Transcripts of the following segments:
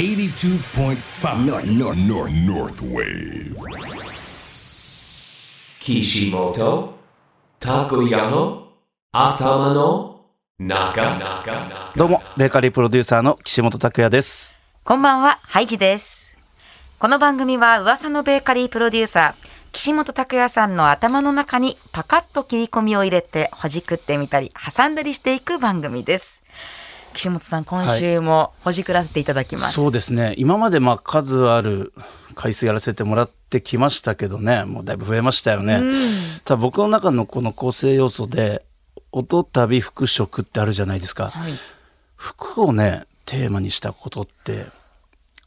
82.5 North, North, North, North Wave. Kishimoto Takuya 頭の中どうも、ベーカリープロデューサーの岸本拓也です。こんばんは、ハイジです。この番組は噂のベーカリープロデューサー、岸本拓也さんの頭の中にパカッと切り込みを入れて、ほじくってみたり、挟んだりしていく番組です。岸本さん、今週もほじくらせていただきます。そうですね。今までまあ数ある回数やらせてもらってきましたけどね、もうだいぶ増えましたよね。ただ僕の中のこの構成要素で、音旅服食ってあるじゃないですか。はい。服をね、テーマにしたことって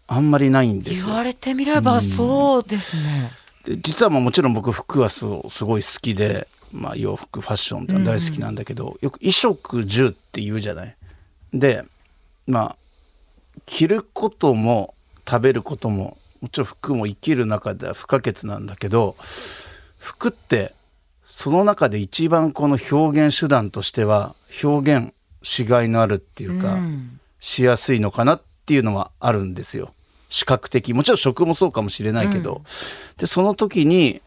あんまりないんですよ。言われてみればそうですね。で実はまあもちろん僕服はすごい好きで、まあ、洋服ファッションって大好きなんだけど、よく衣食住って言うじゃない。でまあ着ることも食べることももちろん服も生きる中では不可欠なんだけど服ってその中で一番この表現手段としては表現しがいのあるっていうか、しやすいのかなっていうのはあるんですよ。視覚的もちろん食もそうかもしれないけど、でその時に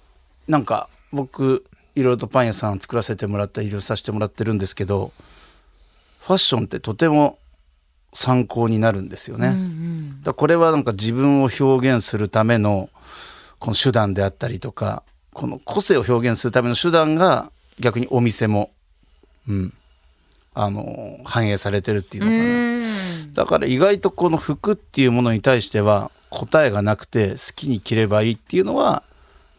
なんか僕いろいろとパン屋さん作らせてもらったりいろいろさせてもらってるんですけどファッションってとても参考になるんですよね。だからこれはなんか自分を表現するためのこの手段であったりとかこの個性を表現するための手段が逆にお店も、うん、あの反映されてるっていうのかな。だから意外とこの服っていうものに対しては答えがなくて好きに着ればいいっていうのは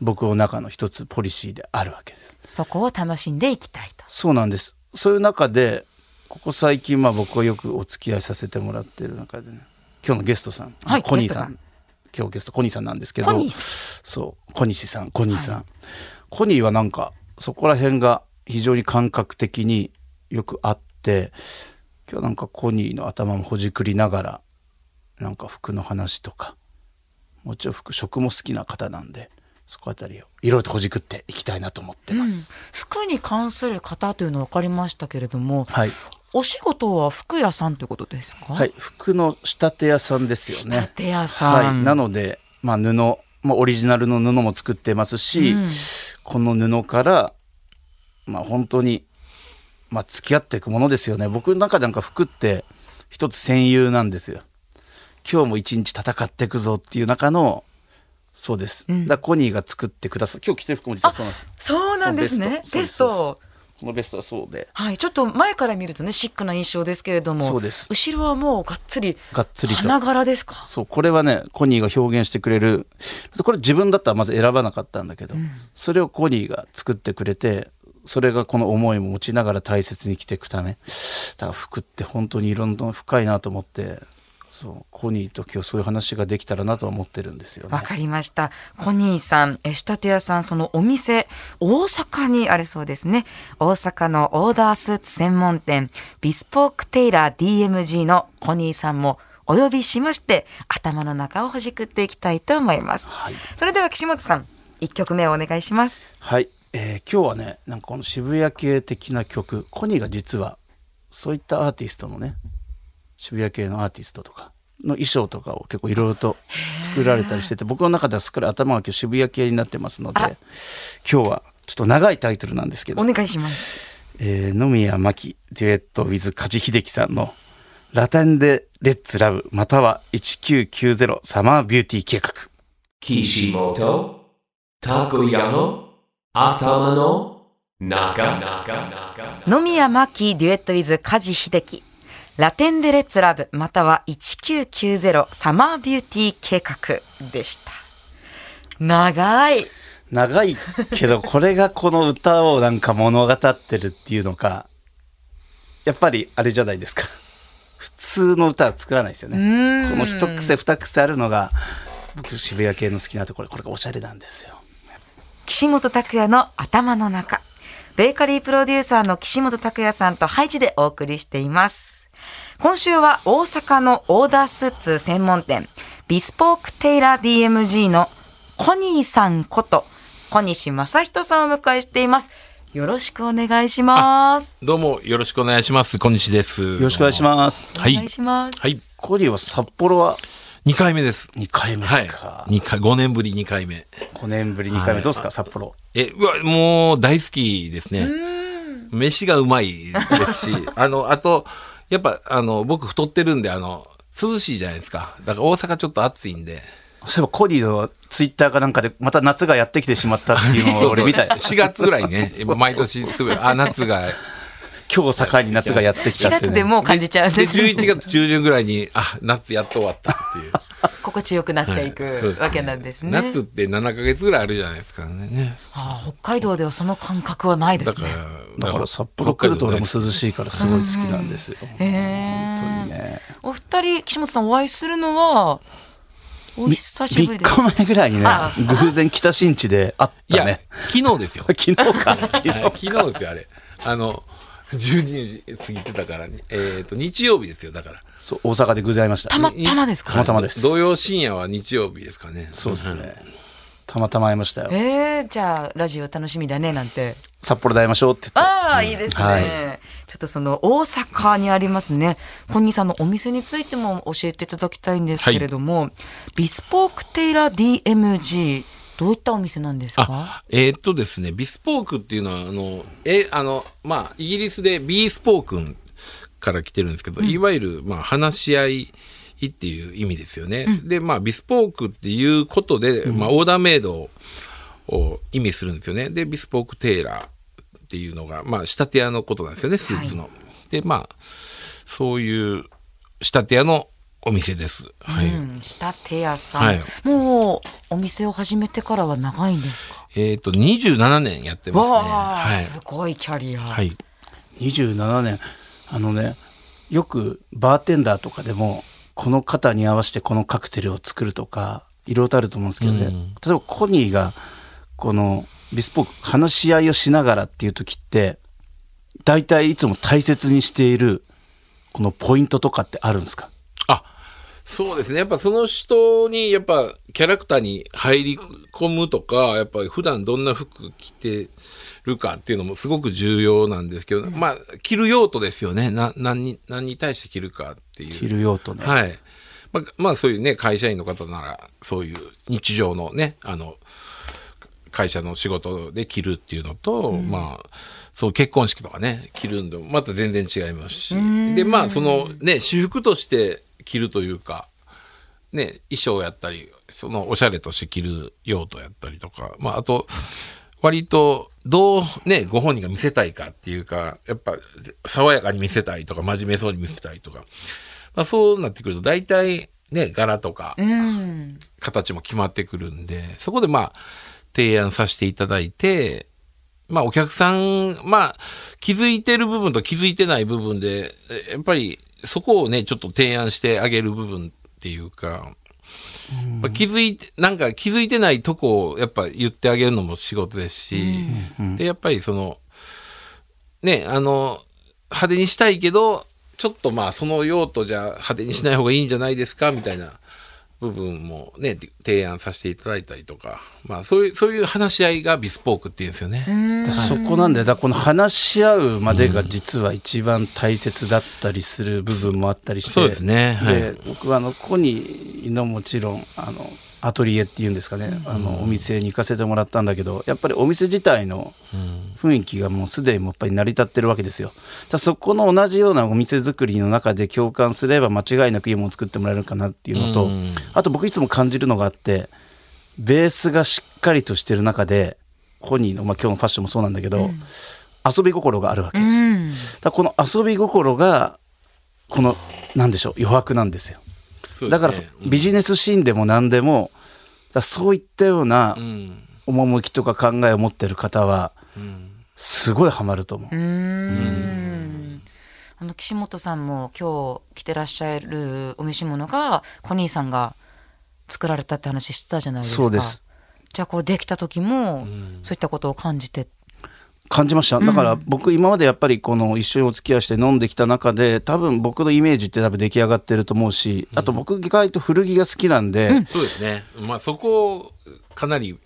僕の中の一つポリシーであるわけです。そこを楽しんでいきたいと。そうなんです。そういう中でここ最近まあ僕はよくお付き合いさせてもらってる中でね今日のゲストさん、はいコニーさん。今日ゲストコニーさんなんですけどコニーさそう小西さんコニーさん、コニーはなんかそこら辺が非常に感覚的によくあって今日なんかコニーの頭もほじくりながらなんか服の話とかもちろん服食も好きな方なんでそこあたりをいろいろとほじくっていきたいなと思ってます。服に関する方というの分かりましたけれども、はいお仕事は服屋さんということですか？はい、服の仕立て屋さんですよね。仕立て屋さんはい、なので、まあ、布、まあ、オリジナルの布も作ってますし、うんこの布から、まあ、本当に、まあ、付き合っていくものですよね。僕の中でなんか服って一つ戦友なんですよ。今日も一日戦っていくぞっていう中のそうです。だからコニーが作ってくださ今日着てる服も実はそうなんです。そうなんですね。ベスト。このベストはそうで、はい、ちょっと前から見るとね、シックな印象ですけれども。そうです後ろはもうがっつり。がっつりと花柄ですか？そうこれはねコニーが表現してくれるこれ自分だったらまず選ばなかったんだけど、それをコニーが作ってくれてそれがこの思いも持ちながら大切に着ていくためだから服って本当にいろんな深いなと思ってそうコニーと今日そういう話ができたらなとは思ってるんですよねわ。かりました。コニーさん、え仕立て屋さん、そのお店、大阪にあるそうですね。大阪のオーダースーツ専門店、ビスポークテイラー DMG のコニーさんもお呼びしまして、頭の中をほじくっていきたいと思います。はいそれでは岸本さん、一曲目をお願いします。はい、えー今日はねなんかこの渋谷系的な曲コニーが実はそういったアーティストのね渋谷系のアーティストとかの衣装とかを結構いろいろと作られたりしてて僕の中ではすっかり頭が今日渋谷系になってますのであ今日はちょっと長いタイトルなんですけどお願いします。えー野宮真紀デュエット with 梶秀樹さんの「ラテンでレッツラブまたは1990サマービューティー計画」Kishimoto Takuya 頭の中野宮真紀デュエット with 梶秀樹。ラテンデレッツラブまたは1990サマービューティー計画でした。長い。長いけどこれがこの歌をなんか物語ってるっていうのかやっぱりあれじゃないですか普通の歌は作らないですよねんこの一癖二癖あるのが僕渋谷系の好きなところこれがおしゃれなんですよ岸本拓也の頭の中。ベーカリープロデューサーの岸本拓也さんとハイジでお送りしています。今週は大阪のオーダースーツ専門店、ビスポークテイラー DMG のコニーさんこと、小西正人さんをお迎えしています。よろしくお願いします。どうもよろしくお願いします。小西です。よよろしくお願いしますはいお願いします。はい。コリーは札幌は？2回目です。2回目ですか、はい。二回、5年ぶり2回目。5年ぶり2回目どうですか札幌？え、うわ、もう大好きですね。飯がうまいですし、あの、あと、やっぱ、あの、僕太ってるんで、あの、涼しいじゃないですか。だから大阪ちょっと暑いんで。そういえばコディのツイッターかなんかでまた夏がやってきてしまったっていうのを 俺見たよ4月ぐらいにね、毎年すぐ、あ、夏が。今日を境に夏がやってきた4ってね月でもう感じちゃうんで、ですね11月中旬ぐらいに、あ、夏やっと終わったっていう。心地よくなっていくはいねわけなんですね。夏って7ヶ月ぐらいあるじゃないですかね。ああ北海道ではその感覚はないですね。だから、だから札幌来ると俺も涼しいからすごい好きなんですよ、へえ本当にねお二人岸本さんお会いするのはお久しぶり3です。日前ぐらいにねあ偶然北新地で会ったね昨日ですよ。昨日か昨日 はい昨日ですよ、あれ。あの、12時過ぎてたからに、えっ、と、日曜日ですよ、だから。そう大阪で偶然会いましたたまたまですか？たまたまです土曜深夜は日曜日ですかね。そうですねたまたま会いましたよえー、じゃあラジオ楽しみだねなんて。札幌で会いましょうって言ってああ、いいですね、はいちょっとその大阪にありますね。本人さんのお店についても教えていただきたいんですけれども、ビスポークテイラー DMG どういったお店なんですか？あ、えーっとですね、ビスポークっていうのは、あの、え、あの、まあ、イギリスでビースポークンから来てるんですけど、いわゆる、まあ、話し合いっていう意味ですよね。で、まあ、ビスポークっていうことで、まあ、オーダーメイドを意味するんですよね。で、ビスポークテーラーっていうのが、まあ、仕立て屋のことなんですよね、スーツの。で、まあ、そういう仕立て屋のお店です。はい。うん、仕立て屋さん、はいもうお店を始めてからは長いんですか？えーっと、27年やってますね。はい。すごいキャリア。はい。27年あのねよくバーテンダーとかでもこの方に合わせてこのカクテルを作るとかいろいろとあると思うんですけどね、うん。例えばコニーがこのビスポーク話し合いをしながらっていう時って大体いつも大切にしているこのポイントとかってあるんですか？あそうですね。やっぱその人にやっぱキャラクターに入り込むとかやっぱり普段どんな服着てるかっていうのもすごく重要なんですけど、まあ着る用途ですよね。な何に何に対して着るかっていう。着る用途ね、はい。まあ、まあそういうね会社員の方ならそういう日常のねあの会社の仕事で着るっていうのと、まあそう結婚式とかね着るんでもまた全然違いますし。でまあそのね私服として着るというかね衣装やったりそのおしゃれとして着る用途やったりとかまああと割とどうねご本人が見せたいかっていうかやっぱ爽やかに見せたいとか真面目そうに見せたいとか、まあ、そうなってくると大体ね柄とかうん、形も決まってくるんでそこでまあ提案させていただいてまあお客さんまあ気づいてる部分と気づいてない部分でえやっぱりそこをねちょっと提案してあげる部分っていうか、やっぱ気づいてなんか気づいてないとこをやっぱ言ってあげるのも仕事ですし、でやっぱりそのねあの派手にしたいけどちょっとまあその用途じゃ派手にしない方がいいんじゃないですかみたいな部分もね提案させていただいたりとか。まあそういうそういう話し合いがビスポークっていうんですよね。だそこなんでだこの話し合うまでが実は一番大切だったりする部分もあったりして、そうですね。はい。で僕はあのコニーのもちろんあのアトリエっていうんですかね、あのお店に行かせてもらったんだけどやっぱりお店自体の雰囲気がもうすでにもうやっぱり成り立ってるわけですよ。だそこの同じようなお店作りの中で共感すれば間違いなくいいものを作ってもらえるかなっていうのと、うん。あと僕いつも感じるのがあってベースがしっかりとしてる中でコニーの、まあ、今日のファッションもそうなんだけど、遊び心があるわけ。うん、だこの遊び心がこのなんでしょう余白なんですよだからビジネスシーンでも何でもだからそういったようなうん。趣とか考えを持ってる方はうん。すごいハマると思う。うあの岸本さんも今日着てらっしゃるお召し物がコニーさんが作られたって話してたじゃないですか。そうです。じゃあこうできた時も、そういったことを感じて感じました。だから僕今までやっぱりこの一緒にお付き合いして飲んできた中で多分僕のイメージって多分出来上がってると思うしあと僕意外と古着が好きなんで、そうですね。まあそこかなり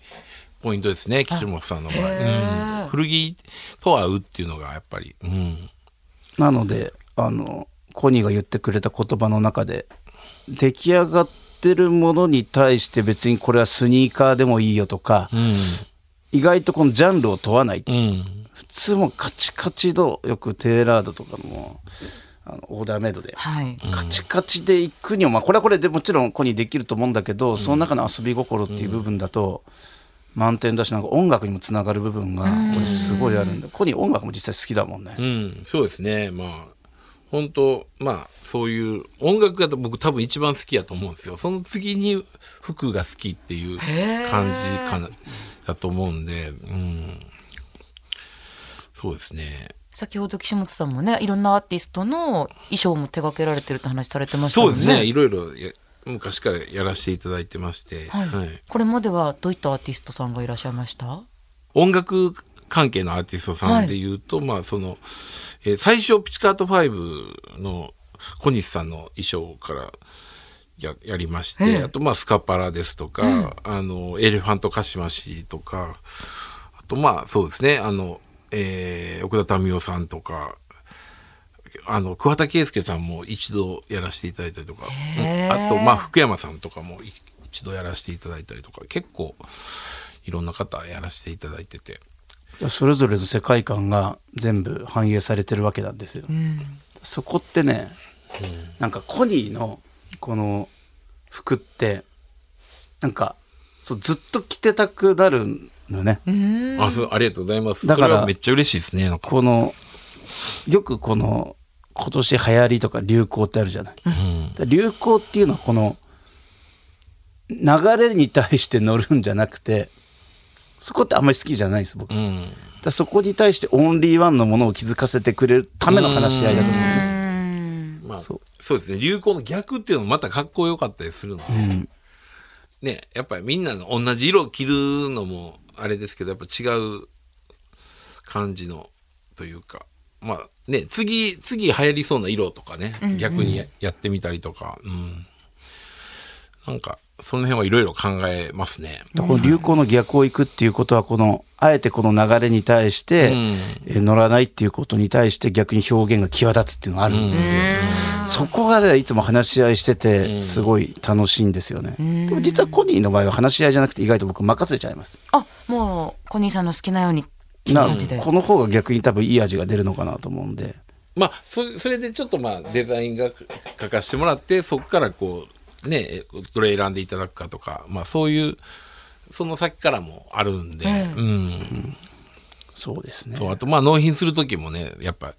ポイントですね岸本さんの場合、うん、古着と合うっていうのがやっぱり、うん、なのであのコニーが言ってくれた言葉の中で出来上がっってるものに対して別にこれはスニーカーでもいいよとか、うん。意外とこのジャンルを問わない、うん。普通もうカチカチのよくテーラードとかもあのオーダーメイドではい。カチカチで行くには、まあ、これはこれでもちろん子にできると思うんだけど、その中の遊び心っていう部分だと、満点だしなんか音楽にもつながる部分が俺すごいあるんで子に音楽も実際好きだもんね。うん、そうですね。まあ、本当まあ、そういう音楽が僕多分一番好きやと思うんですよ。その次に服が好きっていう感じかな、だと思うんで、うん。そうですね。先ほど岸本さんもねいろんなアーティストの衣装も手掛けられてるって話されてましたもんね。そうですね。いろいろや昔からやらせていただいてまして、はいはいこれまではどういったアーティストさんがいらっしゃいました？音楽関係のアーティストさんで言うと、まあその、えー最初ピチカート5の小西さんの衣装からややりまして、ええ。あとまあスカパラですとか、あのエレファントカシマシとかあとまあそうですねあの、えー奥田民生さんとかあの桑田佳祐さんも一度やらせていただいたりとか、うんへー。あとまあ福山さんとかもい一度やらせていただいたりとか結構いろんな方やらせていただいてて。それぞれの世界観が全部反映されてるわけなんですよ。そこってね、なんかコニーのこの服ってなんかそうずっと着てたくなるのね。あそうありがとうございます。だからめっちゃ嬉しいですね。このよくこの今年流行りとか流行ってあるじゃない。うんだ流行っていうのはこの流れに対して乗るんじゃなくてそこってあんまり好きじゃないです僕。うんらそこに対してオンリーワンのものを気づかせてくれるための話し合いだと思うね。まあそそううですね。流行の逆っていうのもまたかっこよかったりするので、うん。ねやっぱりみんなの同じ色を着るのもあれですけどやっぱ違う感じのというか。まあね次次流行りそうな色とかね、逆にややってみたりとか、うん、なんかその辺はいろいろ考えますね。この流行の逆を行くっていうことはこのあえてこの流れに対して、うんえー乗らないっていうことに対して逆に表現が際立つっていうのがあるんですよ。そこがねいつも話し合いしててすごい楽しいんですよね。でも実はコニーの場合は話し合いじゃなくて意外と僕任せちゃいます。あもうコニーさんの好きなようにっていうな感じで。この方が逆に多分いい味が出るのかなと思うんで。まあそそれでちょっとまあデザインが書かせてもらってそこからこうねどれ選んでいただくかとかまあそういうその先からもあるんで、うん、そうですね。そうあとまあ納品する時もねやっぱ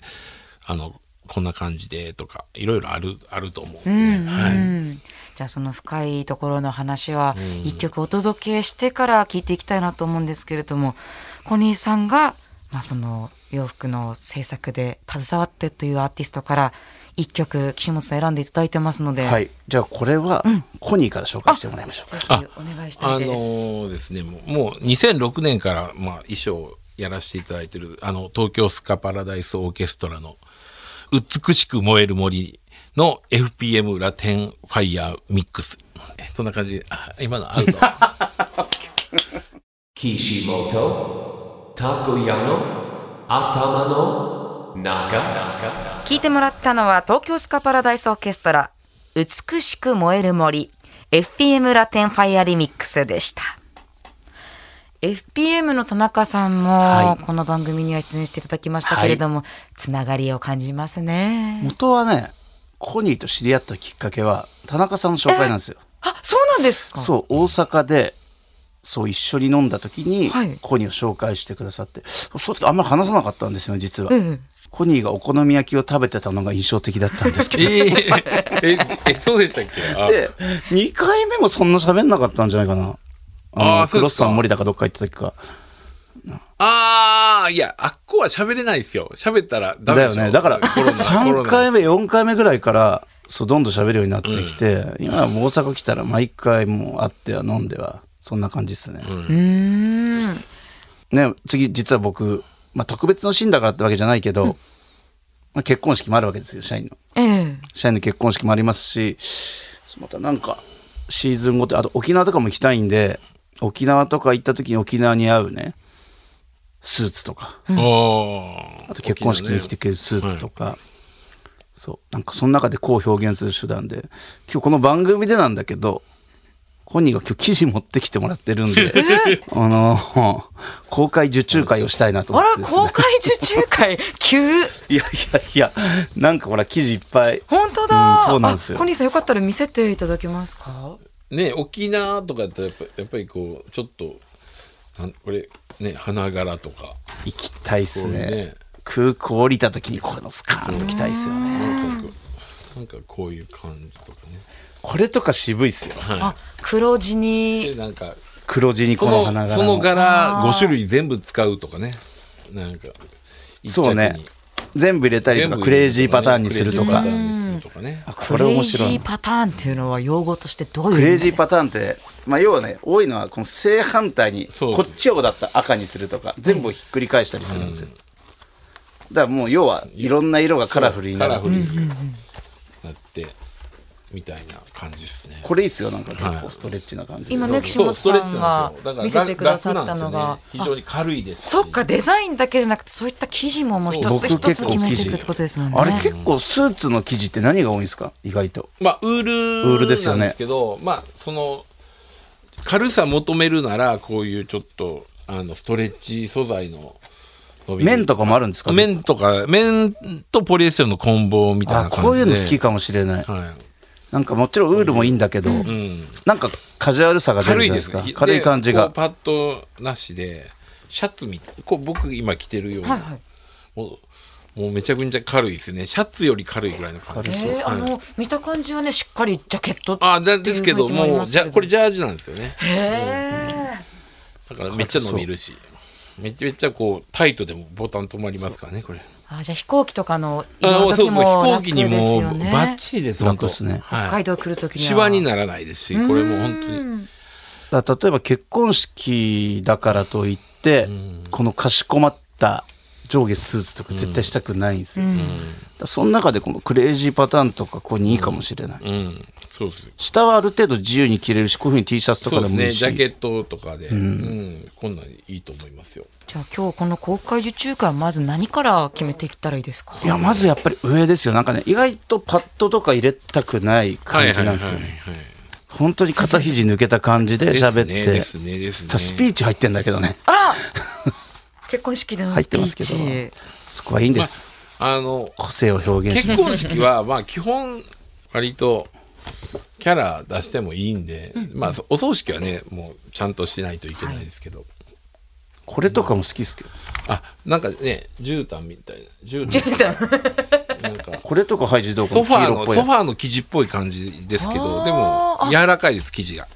あのこんな感じでとかいろいろあるあると思うんで、はい、うん。じゃあその深いところの話は一曲お届けしてから聞いていきたいなと思うんですけれども、コニーさんが、まあ、その洋服の制作で携わってというアーティストから一曲岸本さん選んでいただいてますので、はい。じゃあこれはコニーから紹介してもらいましょうか。ぜひお願いしたあのいです。ーですねもうもう2006年からまあ衣装をやらせていただいてるあの東京スカパラダイスオーケストラの「美しく燃える森」の FPM ラテンファイヤーミックスえそんな感じであ今のアウト Kishimoto Takoyano Atama no Naka 聞いてもらったのは東京スカパラダイスオーケストラ美しく燃える森 FPM ラテンファイアリミックスでした。FPM の田中さんもはこの番組には出演していただきましたけれども、つながりを感じますね。元はねコニーと知り合ったきっかけは田中さんの紹介なんですよ。あそうなんですか。そう大阪でそう一緒に飲んだ時に、はい。コニーを紹介してくださってその時あんまり話さなかったんですよ実は、ええコニーがお好み焼きを食べてたのが印象的だったんですけど。えーええそうでしたっけ？あ。で2回目もそんな喋んなかったんじゃないかな。あのあクロスさん森田かどっか行った時かあーいやあっこは喋れないですよ。喋ったらダメだよね。だからコロナ3回目目4回目ぐらいからそうどんどん喋るようになってきて、今はもう大阪来たら毎回もう会っては飲んではそんな感じですね、うーん。ね次実は僕、まあ、特別のシーンだからってわけじゃないけど、まあ、結婚式もあるわけですよ社員の。ええ。社員の結婚式もありますしまたなんかシーズンごとあと沖縄とかも行きたいんで沖縄とか行った時に沖縄に合うねスーツとか。おあと結婚式に着てくれるスーツとか、そう。なんかその中でこう表現する手段で。今日この番組でなんだけど本人が今日記事持ってきてもらってるんで、あの、公開受注会をしたいなとあら思ってですね。公開受注会？急？いやいやいや、なんかほら記事いっぱい。本当だ、うんそうなんですよ。あコニーさんよかったら見せていただけますか？ね沖縄とかやったらやっぱやっぱりこうちょっとなんこれね花柄とか。行きたいっすね。ね。空港降りた時にこれのスカーンと来たいっすよね。なんかこうなんかこういう感じとかねこれとか渋いっすよ。あは黒地いでになんか黒地にこそのの花柄その柄あー。5種類全部使うとかね。なんかそうね。全部入れたりとかクレイジーパターンにするとか。クレイジーパターンにするとかね。あこれ面白いクレイジーパターンっていうのは用語としてどういうクレイジーーパターンって、まあ、要はね多いのはこの正反対にこっちをだったら赤にするとか全部をひっくり返したりするんですよ、だからもう要はいろんな色がカラフルになる。カラフルになってみたいな感じですね。これいいっすよなんか結はい。構ストレッチな感じで、今ね岸本さんが見せてくださったのが。ね非常に軽いですしそっかデザインだけじゃなくてそういった生地ももう一つ僕一つ結構生地決めていくってことですもんね。あれ結構スーツの生地って何が多いんですか？意外と。まあウールウールですよねなんですけどまあその軽さ求めるならこういうちょっとあのストレッチ素材の伸びる。綿とかもあるんですか？綿とか綿とポリエステルの混紡みたいあな感じで。こういうの好きかもしれない。はなんかもちろんウールもいいんだけど、い、うん、なんかカジュアルさが出る軽いじゃないですか軽い感じが。でこうパッドなしでシャツみたいこう僕今着てるような、はいはい。もうもうめちゃくちゃ軽いですね。シャツより軽いぐらいの感じ。えー、あの見た感じはねしっかりジャケットあだですけどもうじゃこれジャージなんですよね。へだからめっちゃ伸びるし。めっちゃめっちゃこうタイトでもボタン止まりますからねこれ。ーあじゃあ飛行機とかの移あ動のそうそう飛時も行楽です機にもよね。バッチリです楽っすね。北はい。海道来る時には。シワにならないですしこれもう本当に。だ例えば結婚式だからといって、このかしこまった上下スーツとか絶対したくないんですよ、だからその中でこのクレイジーパターンとかここにいいかもしれない、うん。そうです下はある程度自由に着れるしこういうふうに T シャツとかでもいいし。ね。ジャケットとかで、うん。こんなんいいと思いますよ。じゃあ今日この公開受注会はまず何から決めていったらいいですか？いやまずやっぱり上ですよ。なんかね意外とパッドとか入れたくない感じなんですよね、はいはいはい本当に肩肘抜けた感じで喋って、ですねですね。ただスピーチ入ってんだけどね。あら結婚式での入ってスピーますけど。チそこはいいんです、あの個性を表現し結婚式はまあ基本割とキャラ出してもいいんで、まあお葬式はねもうちゃんとしないといけないですけど、これとかも好きっすけど。あなんかね絨毯みたいな。絨毯。なんか。これとかハイジどうかソファー黄色っぽいやつ。のソファーの生地っぽい感じですけどでも柔らかいです生地が。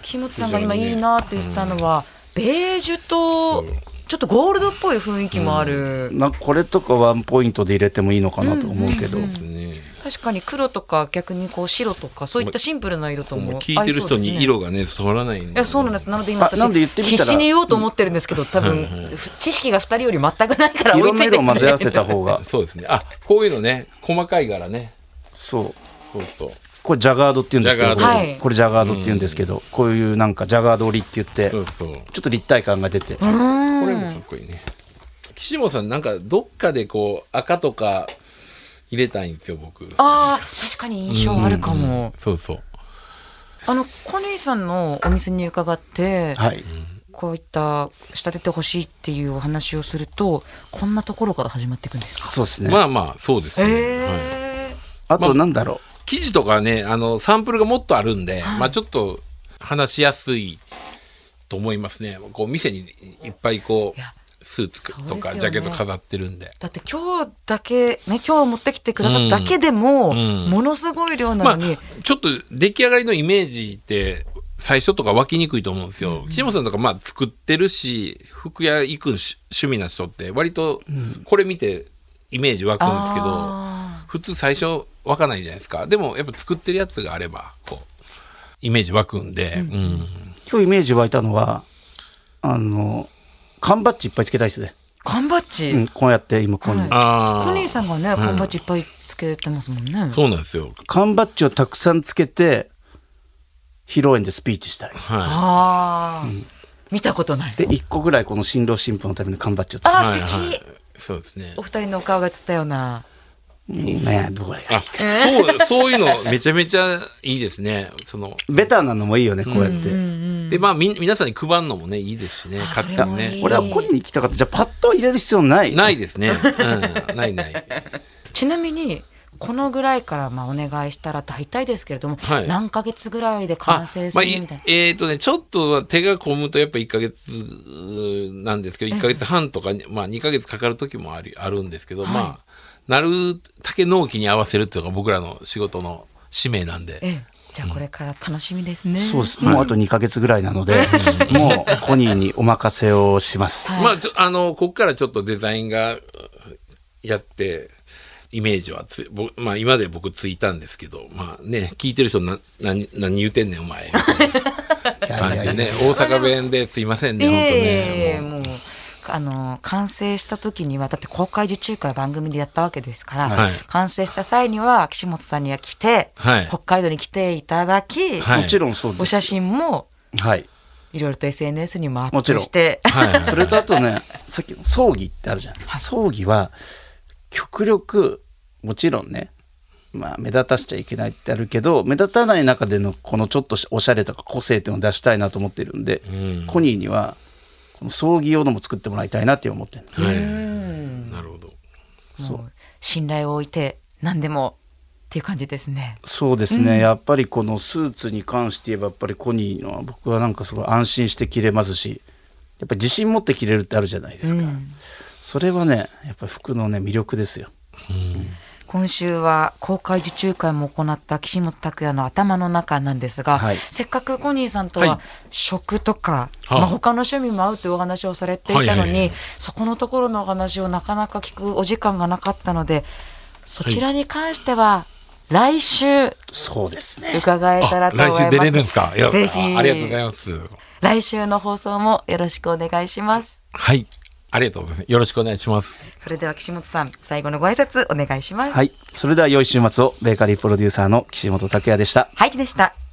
岸本さんが今いいなって言ったのは、ベージュとちょっとゴールドっぽい雰囲気もある、なこれとかワンポイントで入れてもいいのかなと思うけど、ですね確かに黒とか逆にこう白とかそういったシンプルな色とも聞いてる人に色がね伝わらないんでいやそうなんです。なので今あなんで言ってみたら？必死に言おうと思ってるんですけど多分、はいはい知識が2人より全くないから追いついてくれ色を混ぜ合わせた方が。そうですね。あこういうのね細かい柄ね。そう。そうそうこれジャガードって言うんですけどこれジャガードって言うんですけど、こういうなんかジャガード織りって言ってちょそう。そうっと立体感が出て、これもかっこいいね。岸本さんなんかどっかでこう赤とか入れたいんですよ僕。あー確かに印象あるかも、そうそう。あのコネイさんのお店に伺って、はい、こういった仕立ててほしいっていうお話をするとこんなところから始まっていくんですか？そうですね、まあまあそうですね、はい。えあとなんだろ生地とかねあのサンプルがもっとあるんで、まあちょっと話しやすいと思いますね。こう店にいっぱいこうスーツとかジャケット飾ってるんで。だって今日だけね今日持ってきてくださっただけでも、うん。ものすごい量なまあのに、ちょっと出来上がりのイメージって最初とか湧きにくいと思うんですよ。岸本さんとかまあ作ってるし服屋行くし趣味な人って割とこれ見てイメージ湧くんですけど、あ普通最初湧かないじゃないですか。でもやっぱ作ってるやつがあればこうイメージ湧くんで、うん。う今日イメージ湧いたのはあの缶バッジいっぱいつけたいですね、ー缶バッジ、うん、こうやって今ここに、はい。コニーさんがね缶バッジいっぱいつけてますもんね、そうなんですよ。缶バッジをたくさんつけて披露宴でスピーチしたい。はああ、見たことない。で1個ぐらいこの新郎新婦のための缶バッジをつけあーい。はい素敵、はい。そうですね。お。二人のお顔が映ったようなねどこがいいあ、そう、そういうのめちゃめちゃいいですね。その、ベターなのもいいよねこうやって、で、まあ、み、皆さんに配るのもね、いいですしね。勝手にね。俺はコニーに来たかったじゃあパッと入れる必要ない？ないですね。うん、ないない。ちなみにこのぐらいからまあお願いしたら大体ですけれども、はい何ヶ月ぐらいであ完成すまあ、いるみたいな？えっ、とね、ちょっと手が込むとやっぱ1ヶ月なんですけど、1ヶ月半とか、まあ2ヶ月かかる時もありあるんですけど、まあ、なるだけ納期に合わせるっていうのが僕らの仕事の使命なんで。ええ、じゃあこれから楽しみですね。そうです。もうあと2ヶ月ぐらいなので、もうコニーにお任せをします、はい。まあ、ちょあの、ここからちょっとデザインがやって、イメージはつ、ぼまあ今で僕ついたんですけど、まあね、聞いてる人な、何、何言うてんねんお前、みたいな感じでね、大阪弁ですいませんね、本当ね。ええもうあの完成した時にはだって公開受注会番組でやったわけですから、はい。完成した際には岸本さんには来て、はい。北海道に来ていただき、はい。もちろんそうです。お写真もはい。いろいろと SNS にもアッもちろん。プして、はい。それとあとねさっきの葬儀ってあるじゃん、葬儀は極力もちろんねまあ目立たせちゃいけないってあるけど目立たない中でのこのちょっとおしゃれとか個性っていうのを出したいなと思ってるんで、コニーには葬儀用のも作ってもらいたいなって思ってるはい。なるほど。もう信頼を置いて何でもっていう感じですね。そうですね、やっぱりこのスーツに関して言えばやっぱりコニーのは僕はなんかすごい安心して着れますしやっぱり自信持って着れるってあるじゃないですか、それはねやっぱり服のね魅力ですよ今週は公開受注会も行った岸本拓也の頭の中なんですが、はいせっかくコニーさんとははい食とか、はあまあ、他の趣味も合うというお話をされていたのに、そこのところのお話をなかなか聞くお時間がなかったのでそちらに関しては来週そうですね伺えたらあと思います。来週出れるんですか？ぜひあありがとうございます。来週の放送もよろしくお願いします。はい。ありがとうございます。よろしくお願いします。それでは岸本さん最後のご挨拶お願いします。はいそれでは良い週末をベーカリープロデューサーの岸本拓也でしたハイチでした。